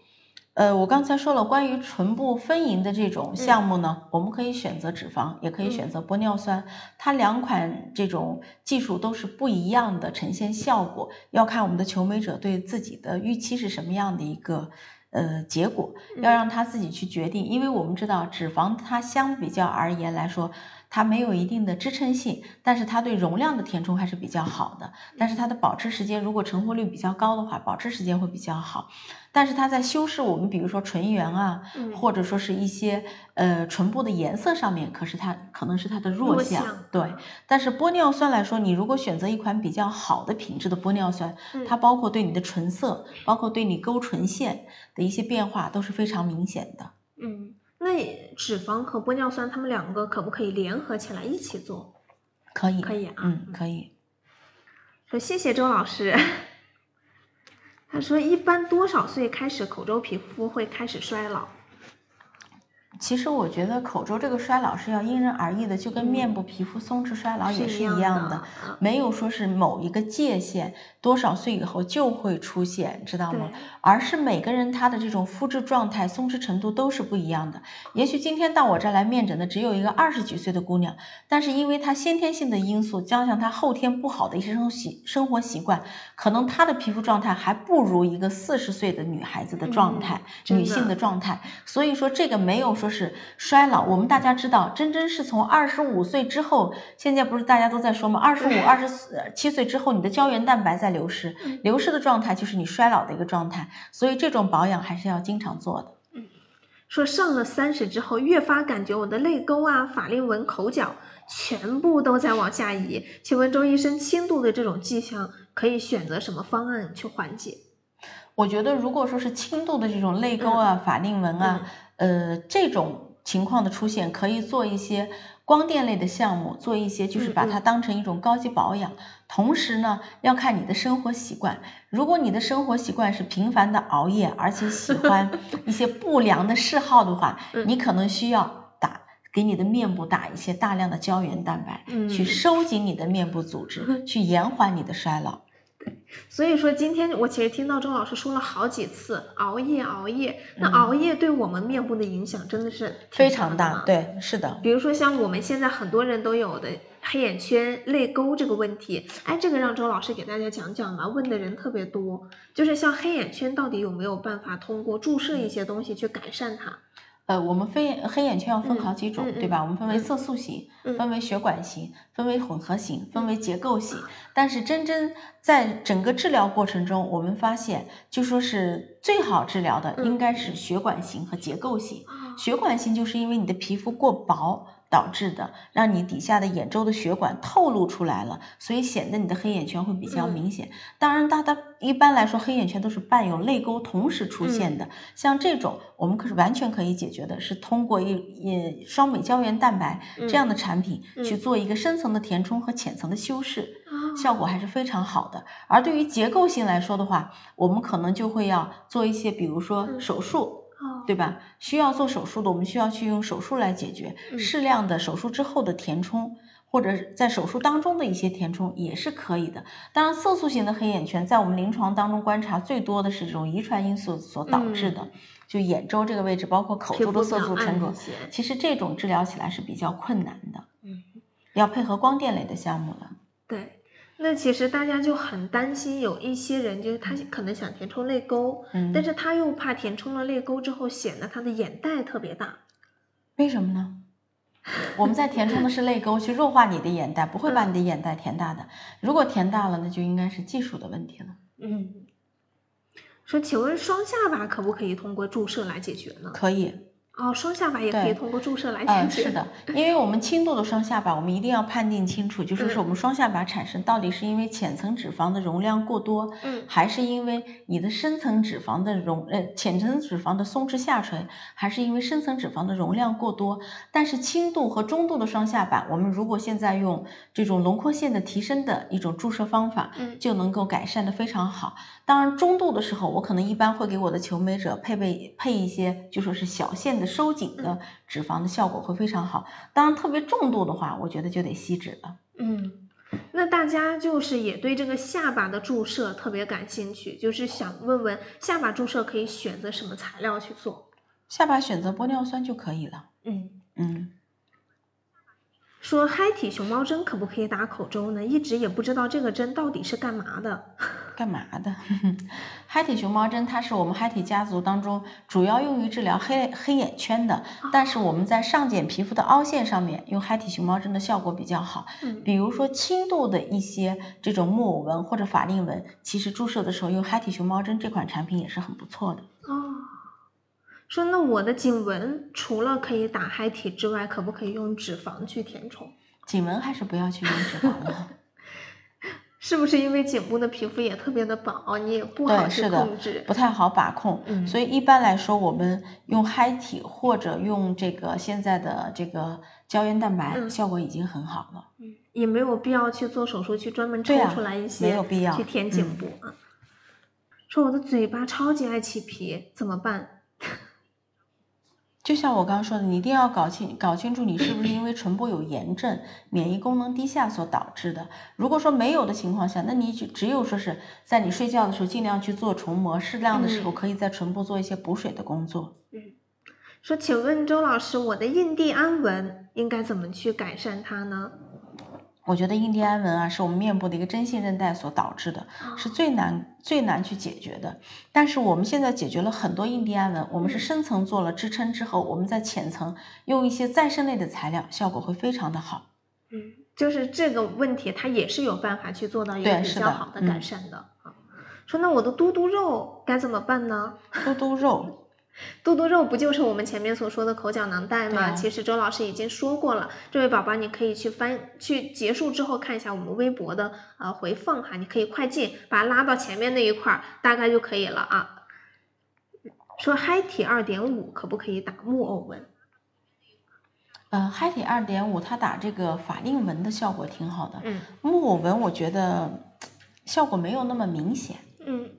呃，我刚才说了，关于唇部丰盈的这种项目呢，我们可以选择脂肪，也可以选择玻尿酸。它两款这种技术都是不一样的呈现效果，要看我们的求美者对自己的预期是什么样的一个呃结果，要让他自己去决定。因为我们知道脂肪它相比较而言来说。它没有一定的支撑性，但是它对容量的填充还是比较好的。但是它的保持时间，如果成活率比较高的话，保持时间会比较好。但是它在修饰我们，比如说唇缘啊，或者说是一些呃唇部的颜色上面，可是它可能是它的弱项。对。但是玻尿酸来说，你如果选择一款比较好的品质的玻尿酸，它包括对你的唇色，包括对你勾唇线的一些变化都是非常明显的。嗯。那脂肪和玻尿酸，它们两个可不可以联合起来一起做？可以，可以啊，嗯，可以。说谢谢周老师。他说，一般多少岁开始口周皮肤会开始衰老？其实我觉得口周这个衰老是要因人而异的，就跟面部皮肤松弛衰老也是一样的，没有说是某一个界限，多少岁以后就会出现，知道吗？而是每个人他的这种肤质状态、松弛程度都是不一样的。也许今天到我这儿来面诊的只有一个二十几岁的姑娘，但是因为她先天性的因素，加上她后天不好的一些生习生活习惯，可能她的皮肤状态还不如一个四十岁的女孩子的状态，女性的状态。所以说这个没有说。就是衰老，我们大家知道，真真是从二十五岁之后，现在不是大家都在说吗？二十五、二十七岁之后，你的胶原蛋白在流失，流失的状态就是你衰老的一个状态，所以这种保养还是要经常做的。嗯，说上了三十之后，越发感觉我的泪沟啊、法令纹、口角全部都在往下移，请问周医生，轻度的这种迹象可以选择什么方案去缓解？我觉得，如果说是轻度的这种泪沟啊、法令纹啊。呃，这种情况的出现，可以做一些光电类的项目，做一些就是把它当成一种高级保养。同时呢，要看你的生活习惯。如果你的生活习惯是频繁的熬夜，而且喜欢 一些不良的嗜好的话，你可能需要打给你的面部打一些大量的胶原蛋白，去收紧你的面部组织，去延缓你的衰老。所以说，今天我其实听到周老师说了好几次熬夜，熬夜。那熬夜对我们面部的影响真的是非常大，对，是的。比如说像我们现在很多人都有的黑眼圈、泪沟这个问题，哎，这个让周老师给大家讲讲吧。问的人特别多，就是像黑眼圈到底有没有办法通过注射一些东西去改善它？呃，我们非黑眼圈要分好几种，对吧？我们分为色素型，分为血管型，分为混合型，分为结构型。但是真真在整个治疗过程中，我们发现，就说是最好治疗的应该是血管型和结构型。血管型就是因为你的皮肤过薄。导致的，让你底下的眼周的血管透露出来了，所以显得你的黑眼圈会比较明显。当然，大家一般来说黑眼圈都是伴有泪沟同时出现的，像这种我们可是完全可以解决的，是通过一一双美胶原蛋白这样的产品去做一个深层的填充和浅层的修饰，效果还是非常好的。而对于结构性来说的话，我们可能就会要做一些，比如说手术。对吧？需要做手术的，我们需要去用手术来解决。适量的手术之后的填充，或者在手术当中的一些填充也是可以的。当然，色素型的黑眼圈在我们临床当中观察最多的是这种遗传因素所导致的，就眼周这个位置，包括口周的色素沉着。其实这种治疗起来是比较困难的，嗯，要配合光电类的项目了。对。那其实大家就很担心，有一些人就是他可能想填充泪沟，嗯，但是他又怕填充了泪沟之后显得他的眼袋特别大，为什么呢？我们在填充的是泪沟，去弱化你的眼袋，不会把你的眼袋填大的。如果填大了，那就应该是技术的问题了。嗯，说，请问双下巴可不可以通过注射来解决呢？可以。哦，双下巴也可以通过注射来解决。是的，因为我们轻度的双下巴，我们一定要判定清楚，就是说我们双下巴产生到底是因为浅层脂肪的容量过多，嗯，还是因为你的深层脂肪的容呃浅层脂肪的松弛下垂，还是因为深层脂肪的容量过多？但是轻度和中度的双下巴，我们如果现在用这种轮廓线的提升的一种注射方法，嗯，就能够改善的非常好。当然，中度的时候，我可能一般会给我的求美者配备配一些，就说是小线的收紧的脂肪的效果会非常好。当然，特别重度的话，我觉得就得吸脂了。嗯。那大家就是也对这个下巴的注射特别感兴趣，就是想问问下巴注射可以选择什么材料去做？下巴选择玻尿酸就可以了。嗯，嗯，说嗨体熊猫针可不可以打口周呢？一直也不知道这个针到底是干嘛的。干嘛的？嗨体熊猫针它是我们嗨体家族当中主要用于治疗黑黑眼圈的，但是我们在上睑皮肤的凹陷上面用嗨体熊猫针的效果比较好。嗯比如说轻度的一些这种木偶纹或者法令纹，其实注射的时候用嗨体熊猫针这款产品也是很不错的。哦，说那我的颈纹除了可以打嗨体之外，可不可以用脂肪去填充？颈纹还是不要去用脂肪了。是不是因为颈部的皮肤也特别的薄，你也不好，去控制？，不太好把控。嗯所以一般来说，我们用嗨体或者用这个现在的这个胶原蛋白，嗯效果已经很好了。嗯，也没有必要去做手术去专门抽出来一些，没有必要去填颈嗯部啊。说我的嘴巴超级爱起皮，怎么办？就像我刚刚说的，你一定要搞清搞清楚你是不是因为唇部有炎症、免疫功能低下所导致的。如果说没有的情况下，那你就只有说是在你睡觉的时候尽量去做唇膜，适量的时候嗯可以在唇部做一些补水的工作。嗯说，请问周老师，我的印第安纹应该怎么去改善它呢？我觉得印第安纹啊，是我们面部的一个真性韧带所导致的，是最难最难去解决的。但是我们现在解决了很多印第安纹，我们是嗯深层做了支撑之后，我们在浅层用一些再生类的材料，效果会非常的好。嗯，就是这个问题，它也是有办法去做到一个比较好的改嗯善的啊。说那我的嘟嘟肉该怎么办呢？嘟嘟肉，嘟嘟肉不就是我们前面所说的口角囊袋吗？啊其实周老师已经说过了，这位宝宝你可以去翻去结束之后看一下我们微博的呃回放哈，你可以快进把它拉到前面那一块儿，大概就可以了啊。说嗨体二点五可不可以打木偶纹？呃，嗨体二点五，它打这个法令纹的效果挺好的。嗯木偶纹我觉得效果没有那么明显。嗯。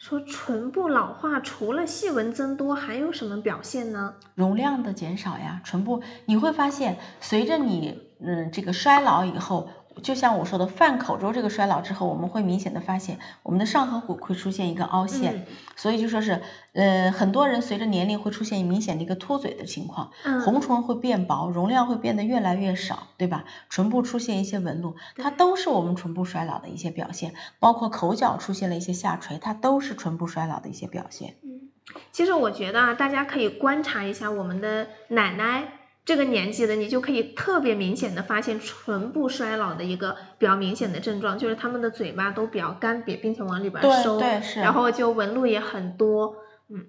说唇部老化除了细纹增多，还有什么表现呢？容量的减少呀，唇部你会发现，随着你嗯这个衰老以后，就像我说的泛口周这个衰老之后，我们会明显的发现我们的上颌骨会出现一个凹陷，嗯。所以就说是呃很多人随着年龄会出现明显的一个脱嘴的情况，嗯。红唇会变薄，容量会变得越来越少，对吧？唇部出现一些纹路，它都是我们唇部衰老的一些表现，包括口角出现了一些下垂，它都是唇部衰老的一些表现。嗯。其实我觉得啊，大家可以观察一下我们的奶奶这个年纪的，你就可以特别明显的发现唇部衰老的一个比较明显的症状，就是他们的嘴巴都比较干瘪，并且往里边收，对是然后就纹路也很多。嗯，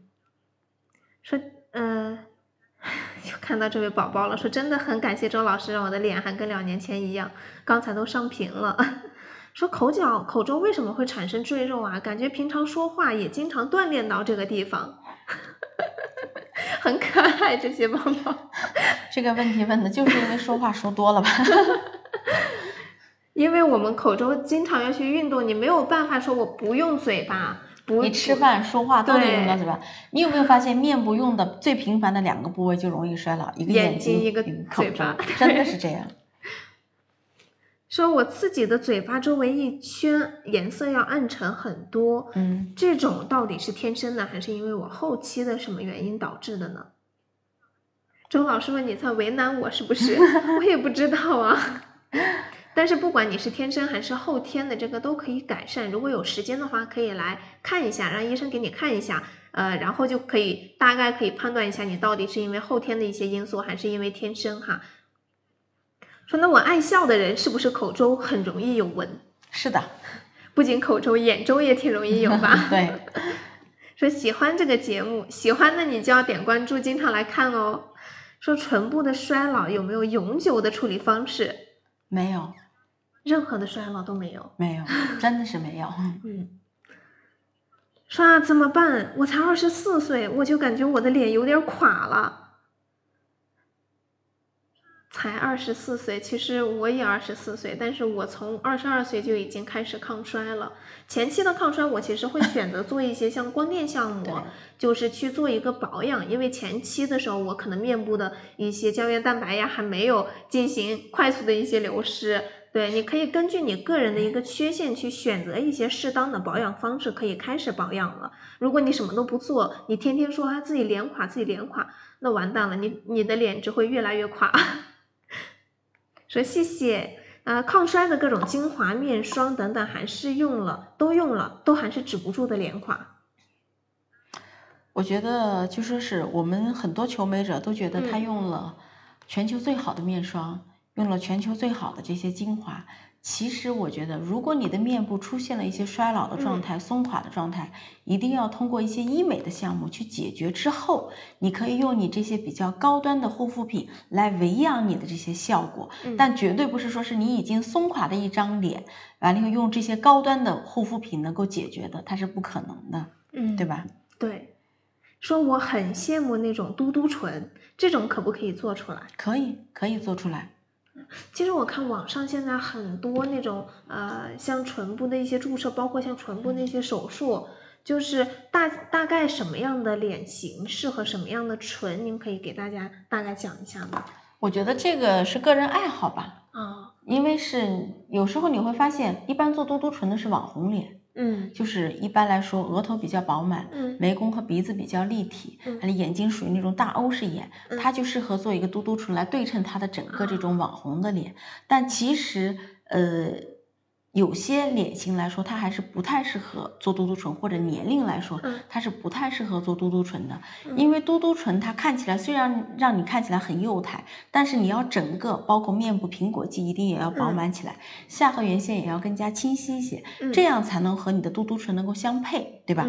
说嗯。又看到这位宝宝了，说真的很感谢周老师，让我的脸还跟两年前一样，刚才都上屏了。说口角口周为什么会产生赘肉啊？感觉平常说话也经常锻炼到这个地方，很可爱这些宝宝。这个问题问的就是因为说话说多了吧？因为我们口中经常要去运动，你没有办法说我不用嘴巴，不你吃饭说话都得用到嘴巴。你有没有发现面部用的最频繁的两个部位就容易衰老？一个眼眼睛，一个口嘴巴周，真的是这样。说我自己的嘴巴周围一圈颜色要暗沉很多，嗯，这种到底是天生的，还是因为我后期的什么原因导致的呢？周老师问你在为难我是不是？我也不知道啊。但是不管你是天生还是后天的，这个都可以改善。如果有时间的话，可以来看一下，让医生给你看一下，呃，然后就可以大概可以判断一下你到底是因为后天的一些因素，还是因为天生哈。说那我爱笑的人是不是口周很容易有纹？是的，不仅口周，眼周也挺容易有吧？对，说喜欢这个节目，喜欢的你就要点关注，经常来看哦。说唇部的衰老有没有永久的处理方式？没有，任何的衰老都没有。没有，真的是没有。嗯。说啊，怎么办？我才二十四岁，我就感觉我的脸有点垮了。才二十四岁，其实我也二十四岁，但是我从二十二岁就已经开始抗衰了。前期的抗衰，我其实会选择做一些像光电项目，就是去做一个保养，因为前期的时候我可能面部的一些胶原蛋白呀还没有进行快速的一些流失。对，你可以根据你个人的一个缺陷去选择一些适当的保养方式，可以开始保养了。如果你什么都不做，你天天说啊自己脸垮，自己脸垮，那完蛋了，你你的脸只会越来越垮。说谢谢，呃，抗衰的各种精华、面霜等等，还是用了，都用了，都还是止不住的脸垮。我觉得就说是我们很多求美者都觉得他用了全球最好的面霜，用了全球最好的这些精华。其实我觉得，如果你的面部出现了一些衰老的状态、松垮的状态，一定要通过一些医美的项目去解决之后，你可以用你这些比较高端的护肤品来维养你的这些效果。但绝对不是说是你已经松垮的一张脸，完了以后用这些高端的护肤品能够解决的，它是不可能的，嗯，对吧？对。说我很羡慕那种嘟嘟唇，这种可不可以做出来？可以，可以做出来。其实我看网上现在很多那种呃，像唇部的一些注射，包括像唇部那些手术，就是大大概什么样的脸型适合什么样的唇，您可以给大家大概讲一下吗？我觉得这个是个人爱好吧。啊，因为是有时候你会发现，一般做嘟嘟唇的是网红脸。嗯，就是一般来说，额头比较饱满，嗯，眉弓和鼻子比较立体，嗯，他的眼睛属于那种大欧式眼，他就适合做一个嘟嘟唇来对称他的整个这种网红的脸。但其实，呃。有些脸型来说，它还是不太适合做嘟嘟唇，或者年龄来说，它是不太适合做嘟嘟唇的。因为嘟嘟唇它看起来虽然让你看起来很幼态，但是你要整个包括面部苹果肌一定也要饱满起来，下颌缘线也要更加清晰一些，这样才能和你的嘟嘟唇能够相配，对吧？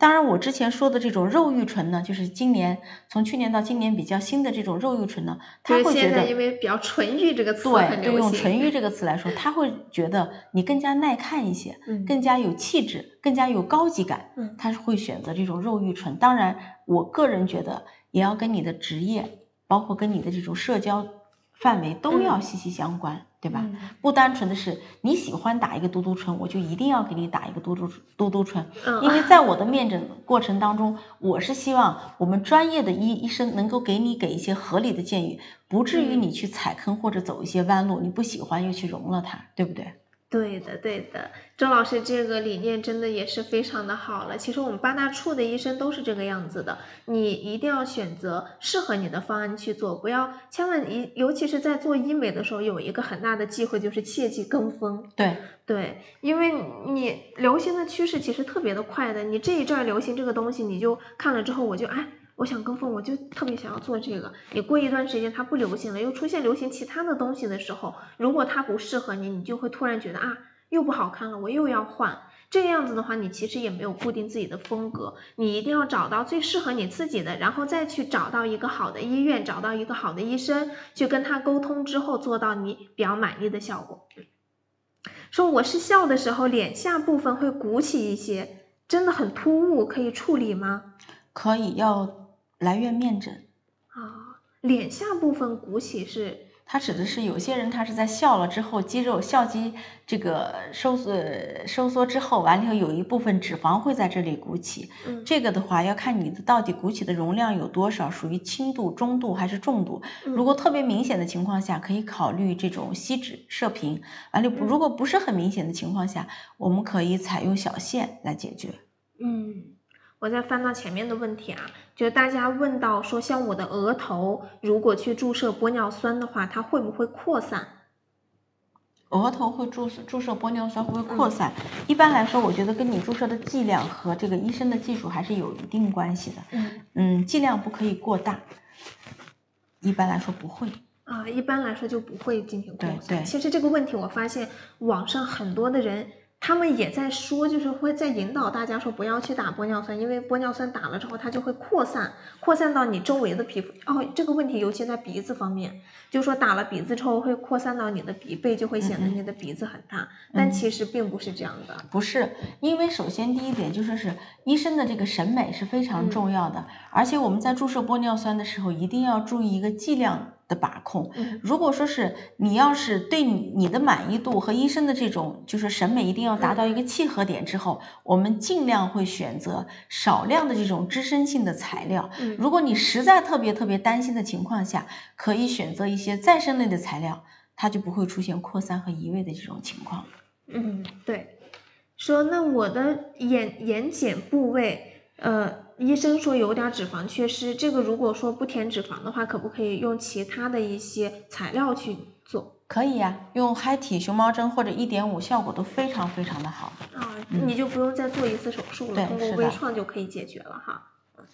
当然，我之前说的这种肉欲唇呢，就是今年从去年到今年比较新的这种肉欲唇呢，他会觉得因为比较纯欲这个词对，就用纯欲这个词来说，他会觉得你。更加耐看一些，嗯，更加有气质，更加有高级感，嗯，他是会选择这种肉欲唇。当然，我个人觉得也要跟你的职业，包括跟你的这种社交范围都要息息相关，对吧？不单纯的是你喜欢打一个嘟嘟唇，我就一定要给你打一个嘟嘟嘟嘟唇，因为在我的面诊过程当中，我是希望我们专业的医医生能够给你给一些合理的建议，不至于你去踩坑或者走一些弯路，你不喜欢又去融了它，对不对？对的，对的，周老师这个理念真的也是非常的好了。其实我们八大处的医生都是这个样子的，你一定要选择适合你的方案去做，不要千万一，尤其是在做医美的时候，有一个很大的忌讳就是切忌跟风。对对，因为你流行的趋势其实特别的快的，你这一阵流行这个东西，你就看了之后，我就哎。我想跟风，我就特别想要做这个。你过一段时间它不流行了，又出现流行其他的东西的时候，如果它不适合你，你就会突然觉得啊，又不好看了，我又要换。这样子的话，你其实也没有固定自己的风格。你一定要找到最适合你自己的，然后再去找到一个好的医院，找到一个好的医生，去跟他沟通之后，做到你比较满意的效果。说我是笑的时候，脸下部分会鼓起一些，真的很突兀，可以处理吗？可以，要。来院面诊啊，脸下部分鼓起是，它指的是有些人他是在笑了之后，肌肉笑肌这个收缩收缩之后，完了以后有一部分脂肪会在这里鼓起。嗯，这个的话要看你的到底鼓起的容量有多少，属于轻度、中度还是重度。如果特别明显的情况下，可以考虑这种吸脂射频。完了，如果不是很明显的情况下，我们可以采用小线来解决。嗯。我再翻到前面的问题啊，就是大家问到说，像我的额头，如果去注射玻尿酸的话，它会不会扩散？额头会注射注射玻尿酸会不会扩散？一般来说，我觉得跟你注射的剂量和这个医生的技术还是有一定关系的。嗯嗯，剂量不可以过大。一般来说不会啊，一般来说就不会进行扩散。对对。其实这个问题，我发现网上很多的人。他们也在说，就是会在引导大家说不要去打玻尿酸，因为玻尿酸打了之后它就会扩散，扩散到你周围的皮肤。哦，这个问题尤其在鼻子方面，就说打了鼻子之后会扩散到你的鼻背，就会显得你的鼻子很大。但其实并不是这样的。不是，因为首先第一点就说是医生的这个审美是非常重要的，而且我们在注射玻尿酸的时候一定要注意一个剂量。的把控。嗯如果说是你要是对你你的满意度和医生的这种就是审美一定要达到一个契合点之后，我们尽量会选择少量的这种支撑性的材料。嗯如果你实在特别特别担心的情况下，可以选择一些再生类的材料，它就不会出现扩散和移位的这种情况。嗯，对，说那我的眼眼睑部位，呃，医生说有点脂肪缺失，这个如果说不填脂肪的话，可不可以用其他的一些材料去做可以呀、用嗨体熊猫针或者一点五，效果都非常非常的好。啊？嗯你就不用再做一次手术了，通过微创就可以解决了哈。嗯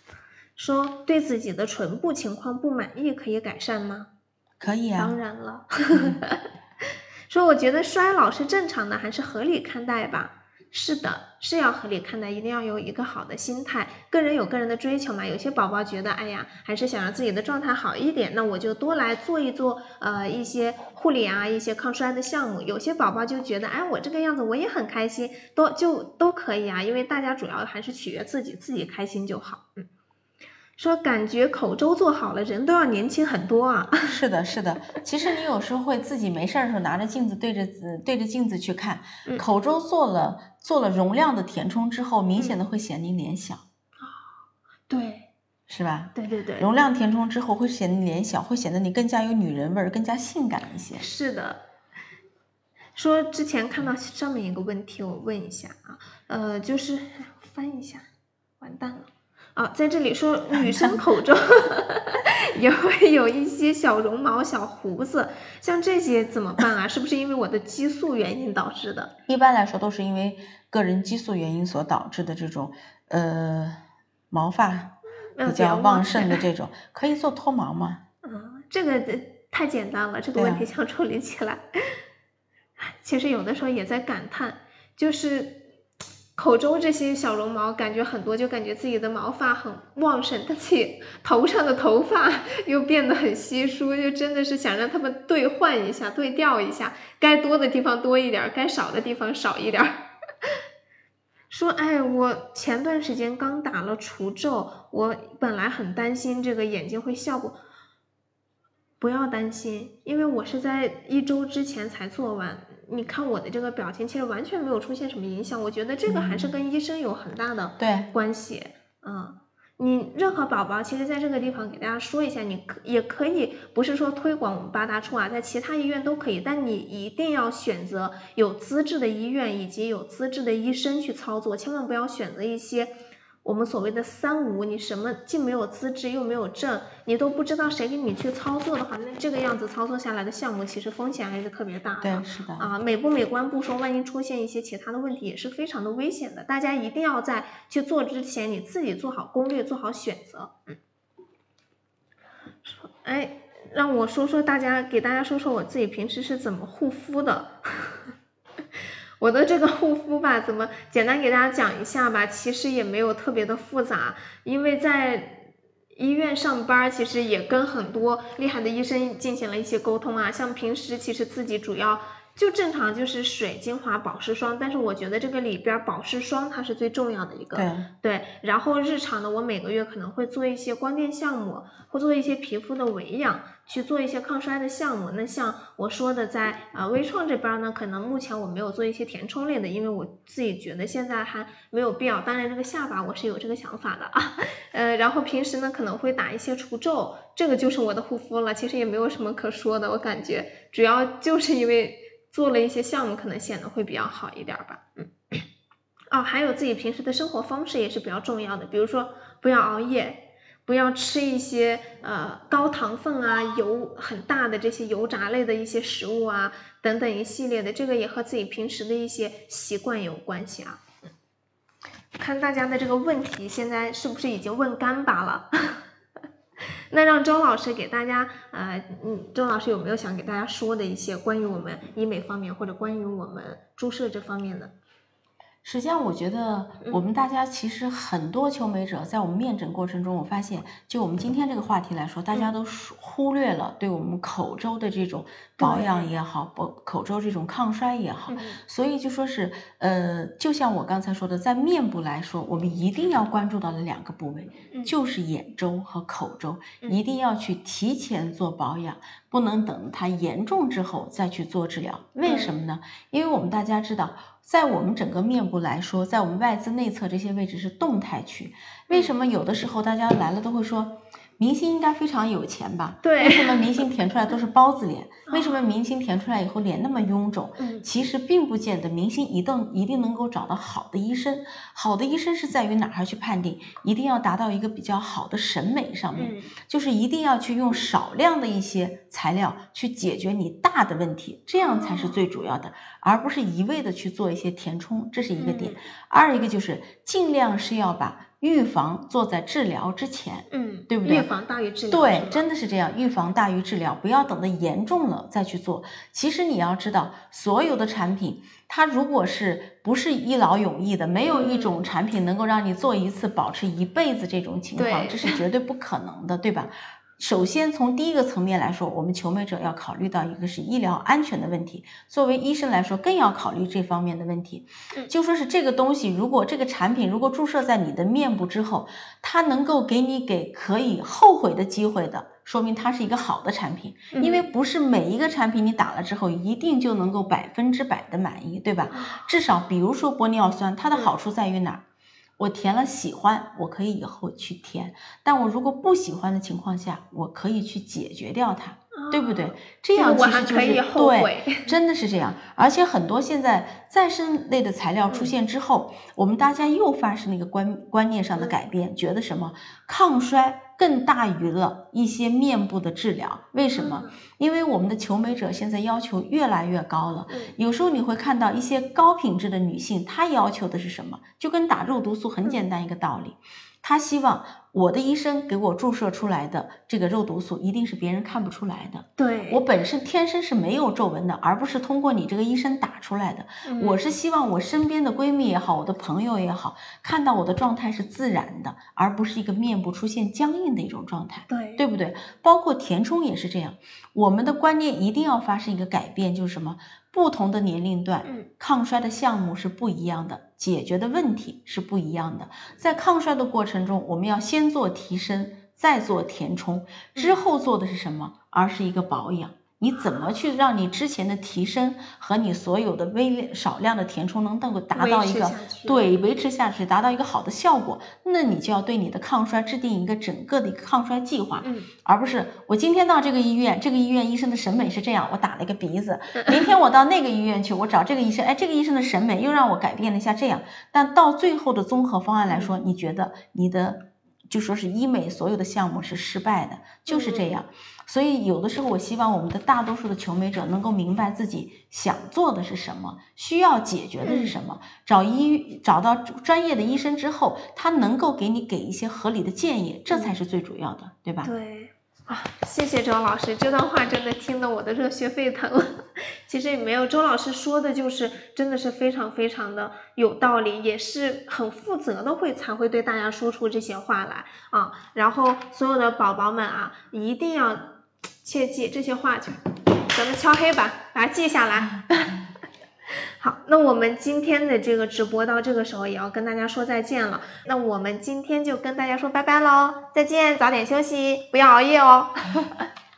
说对自己的唇部情况不满意，可以改善吗？可以啊、当然了。说我觉得衰老是正常的，还是合理看待吧。是的，是要合理看待，一定要有一个好的心态。个人有个人的追求嘛，有些宝宝觉得，哎呀，还是想让自己的状态好一点，那我就多来做一做，呃，一些护理啊，一些抗衰的项目。有些宝宝就觉得，哎，我这个样子我也很开心，都就都可以啊，因为大家主要还是取悦自己，自己开心就好。嗯，说感觉口周做好了，人都要年轻很多啊。是的，是的。其实你有时候会自己没事儿的时候拿着镜子对着呃对着镜子去看，嗯口周做了做了容量的填充之后，明显的会显你脸小，对，是吧？对对对，容量填充之后会显你脸小，会显得你更加有女人味儿，更加性感一些。是的。说之前看到上面一个问题，我问一下啊，呃，就是哎翻一下，完蛋了。啊，在这里说女生口中也会有一些小绒毛、小胡子，像这些怎么办啊？是不是因为我的激素原因导致的？一般来说都是因为个人激素原因所导致的这种呃毛发呃比较旺盛的这种，可以做脱毛吗？嗯，这个呃太简单了，这个问题想 处理起来。其实有的时候也在感叹，就是口周这些小绒毛，感觉很多就感觉自己的毛发很旺盛，但自己 头上的头发 又变得很稀疏，就真的是想让它们兑换一下、对调一下，该多的地方多一点儿，该少的地方少一点儿。说，哎，我前段时间刚打了除皱，我本来很担心这个眼睛会效果。不要担心，因为我是在一周之前才做完。你看我的这个表情，其实完全没有出现什么影响。我觉得这个还是跟医生有很大的对，关系。嗯，你任何宝宝，其实在这个地方给大家说一下，你可也可以，不是说推广我们八大处啊，在其他医院都可以，但你一定要选择有资质的医院以及有资质的医生去操作，千万不要选择一些。我们所谓的三无，你什么既没有资质又没有证，你都不知道谁给你去操作的话，那这个样子操作下来的项目其实风险还是特别大的。对，是的。啊，美不美观不说，万一出现一些其他的问题，也是非常的危险的。大家一定要在去做之前，你自己做好攻略，做好选择。嗯，说，哎，让我说说大家，给大家说说我自己平时是怎么护肤的。我的这个护肤吧，怎么简单给大家讲一下吧？其实也没有特别的复杂，因为在医院上班，其实也跟很多厉害的医生进行了一些沟通啊。像平时其实自己主要就正常就是水、精华、保湿霜，但是我觉得这个里边保湿霜它是最重要的一个。对，对，然后日常的我每个月可能会做一些光电项目，会做一些皮肤的维养，去做一些抗衰的项目。那像我说的在，呃微创这边呢，可能目前我没有做一些填充类的，因为我自己觉得现在还没有必要。当然，这个下巴我是有这个想法的啊。呃，然后平时呢可能会打一些除皱，这个就是我的护肤了。其实也没有什么可说的，我感觉主要就是因为做了一些项目，可能显得会比较好一点吧。嗯。哦，还有自己平时的生活方式也是比较重要的，比如说不要熬夜，不要吃一些呃高糖分啊、油很大的这些油炸类的一些食物啊，等等一系列的，这个也和自己平时的一些习惯有关系啊。看大家的这个问题，现在是不是已经问干巴了？那让周老师给大家，呃，嗯，周老师有没有想给大家说的一些关于我们医美方面或者关于我们注射这方面的？实际上，我觉得我们大家其实很多求美者在我们面诊过程中，我发现，就我们今天这个话题来说，大家都忽略了对我们口周的这种保养也好，口口周这种抗衰也好，所以就说是，呃，就像我刚才说的，在面部来说，我们一定要关注到的两个部位，就是眼周和口周，一定要去提前做保养，不能等它严重之后再去做治疗。为什么呢？因为我们大家知道。在我们整个面部来说，在我们外眦内侧这些位置是动态区。为什么有的时候大家来了都会说？明星应该非常有钱吧？对。为什么明星填出来都是包子脸？为什么明星填出来以后脸那么臃肿？嗯，其实并不见得明星一定一定能够找到好的医生。好的医生是在于哪儿去判定？一定要达到一个比较好的审美上面，就是一定要去用少量的一些材料去解决你大的问题，这样才是最主要的，而不是一味的去做一些填充，这是一个点。二一个就是尽量是要把。预防做在治疗之前，嗯，对不对？预防大于治疗，对，真的是这样。预防大于治疗，不要等的严重了再去做。其实你要知道，所有的产品，它如果是不是一劳永逸的，没有一种产品能够让你做一次保持一辈子这种情况，这是绝对不可能的，对吧？首先，从第一个层面来说，我们求美者要考虑到一个是医疗安全的问题。作为医生来说，更要考虑这方面的问题。就说是这个东西，如果这个产品如果注射在你的面部之后，它能够给你给可以后悔的机会的，说明它是一个好的产品。因为不是每一个产品你打了之后一定就能够百分之百的满意，对吧？至少比如说玻尿酸，它的好处在于哪儿？我填了喜欢，我可以以后去填；但我如果不喜欢的情况下，我可以去解决掉它，对不对？这样其实就是对，真的是这样。而且很多现在再生类的材料出现之后，我们大家又发生了一个观观念上的改变，觉得什么抗衰。更大于了一些面部的治疗，为什么？因为我们的求美者现在要求越来越高了。有时候你会看到一些高品质的女性，她要求的是什么？就跟打肉毒素很简单一个道理，她希望。我的医生给我注射出来的这个肉毒素一定是别人看不出来的。对我本身天生是没有皱纹的，而不是通过你这个医生打出来的。我是希望我身边的闺蜜也好，我的朋友也好，看到我的状态是自然的，而不是一个面部出现僵硬的一种状态。对，对不对？包括填充也是这样。我们的观念一定要发生一个改变，就是什么？不同的年龄段，抗衰的项目是不一样的，解决的问题是不一样的。在抗衰的过程中，我们要先做提升，再做填充，之后做的是什么？而是一个保养。你怎么去让你之前的提升和你所有的微少量的填充能能够达到一个对维持下去，达到一个好的效果？那你就要对你的抗衰制定一个整个的一个抗衰计划，嗯，而不是我今天到这个医院，这个医院医生的审美是这样，我打了一个鼻子，明天我到那个医院去，我找这个医生，哎，这个医生的审美又让我改变了一下这样，但到最后的综合方案来说，你觉得你的？就说是医美所有的项目是失败的，就是这样。所以有的时候，我希望我们的大多数的求美者能够明白自己想做的是什么，需要解决的是什么。找医找到专业的医生之后，他能够给你给一些合理的建议，这才是最主要的，对吧？对。啊，谢谢周老师，这段话真的听得我的热血沸腾。其实也没有，周老师说的就是真的是非常非常的有道理，也是很负责的会才会对大家说出这些话来啊。然后所有的宝宝们啊，一定要切记这些话，就咱们敲黑板，把它记下来。好，那我们今天的这个直播到这个时候也要跟大家说再见了。那我们今天就跟大家说拜拜喽，再见，早点休息，不要熬夜哦。